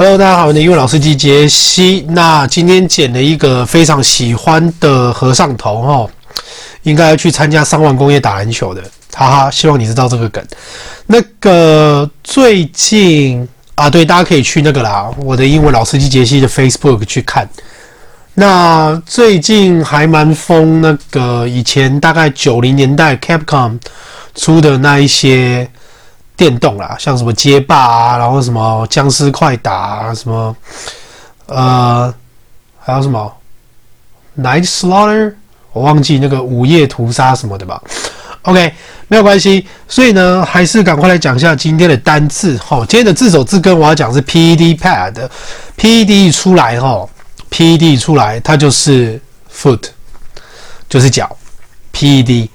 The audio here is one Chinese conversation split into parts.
Hello，大家好，我是英文老师机杰西。那今天剪了一个非常喜欢的和尚头哈，应该要去参加三万工业打篮球的，哈哈。希望你知道这个梗。那个最近啊，对，大家可以去那个啦，我的英文老师机杰西的 Facebook 去看。那最近还蛮疯那个以前大概九零年代 Capcom 出的那一些。电动啦，像什么街霸啊，然后什么僵尸快打啊，什么呃，还有什么 Night Slaughter，我忘记那个午夜屠杀什么的吧。OK，没有关系。所以呢，还是赶快来讲一下今天的单字。齁，今天的字首字根我要讲是 PED pad，PED 出来哈，PED 出来它就是 foot，就是脚，PED。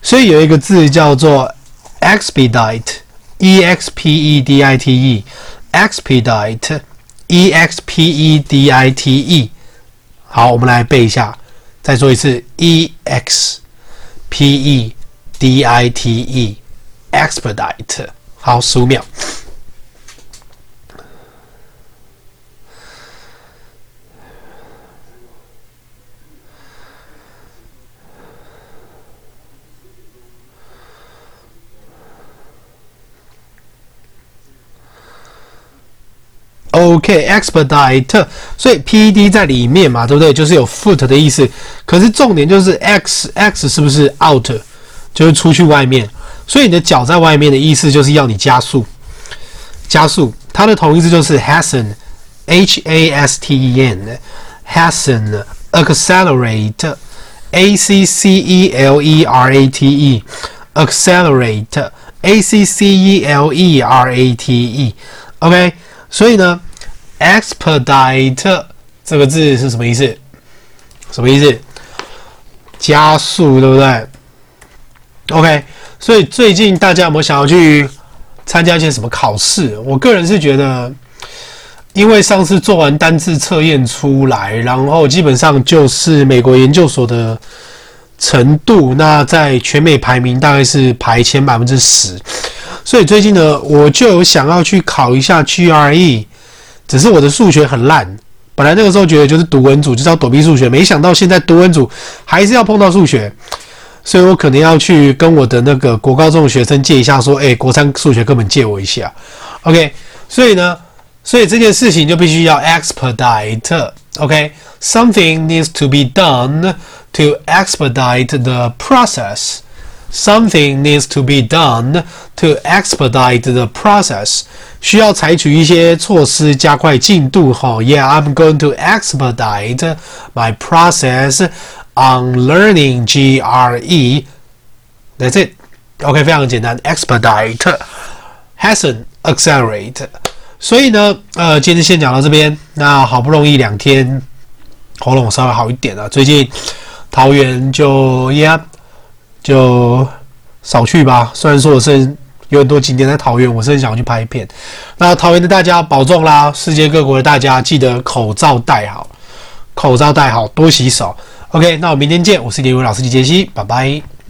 所以有一个字叫做 expedite。E X P E D I T E，expedite，E X P E D I T E。好，我们来背一下，再做一次，E X P E D I T E，expedite。好，十五秒。 OK，expedite，所以 PED 在里面嘛，对不对？就是有 foot 的意思。可是重点就是 x，x 是不是 out，就是出去外面。所以你的脚在外面的意思就是要你加速，加速。它的同义词就是 hasten，h a s t e n，hasten，accelerate，a c c e l e r a t e，accelerate，a c c e l e r a t e，OK。所以呢 ，expedite 这个字是什么意思？什么意思？加速，对不对？OK。所以最近大家有没有想要去参加一些什么考试？我个人是觉得，因为上次做完单字测验出来，然后基本上就是美国研究所的程度，那在全美排名大概是排前百分之十。所以最近呢，我就有想要去考一下 GRE，只是我的数学很烂。本来那个时候觉得就是读文组就是要躲避数学，没想到现在读文组还是要碰到数学，所以我可能要去跟我的那个国高中的学生借一下，说，哎，国三数学课本借我一下。OK，所以呢，所以这件事情就必须要 expedite。OK，something needs to be done to expedite the process。Something needs to be done to expedite the process. 需要采取一些措施加快进度。哈，Yeah, I'm going to expedite my process on learning GRE. That's it. OK，非常简单。Expedite, hasten, accelerate. 所以呢，呃，今天先讲到这边。那好不容易两天喉咙稍微好一点了。最近桃园就 Yeah。就少去吧。虽然说我是有很多景点在桃园，我是很想去拍片。那桃园的大家保重啦！世界各国的大家记得口罩戴好，口罩戴好，多洗手。OK，那我明天见。我是李伟老师李杰西，拜拜。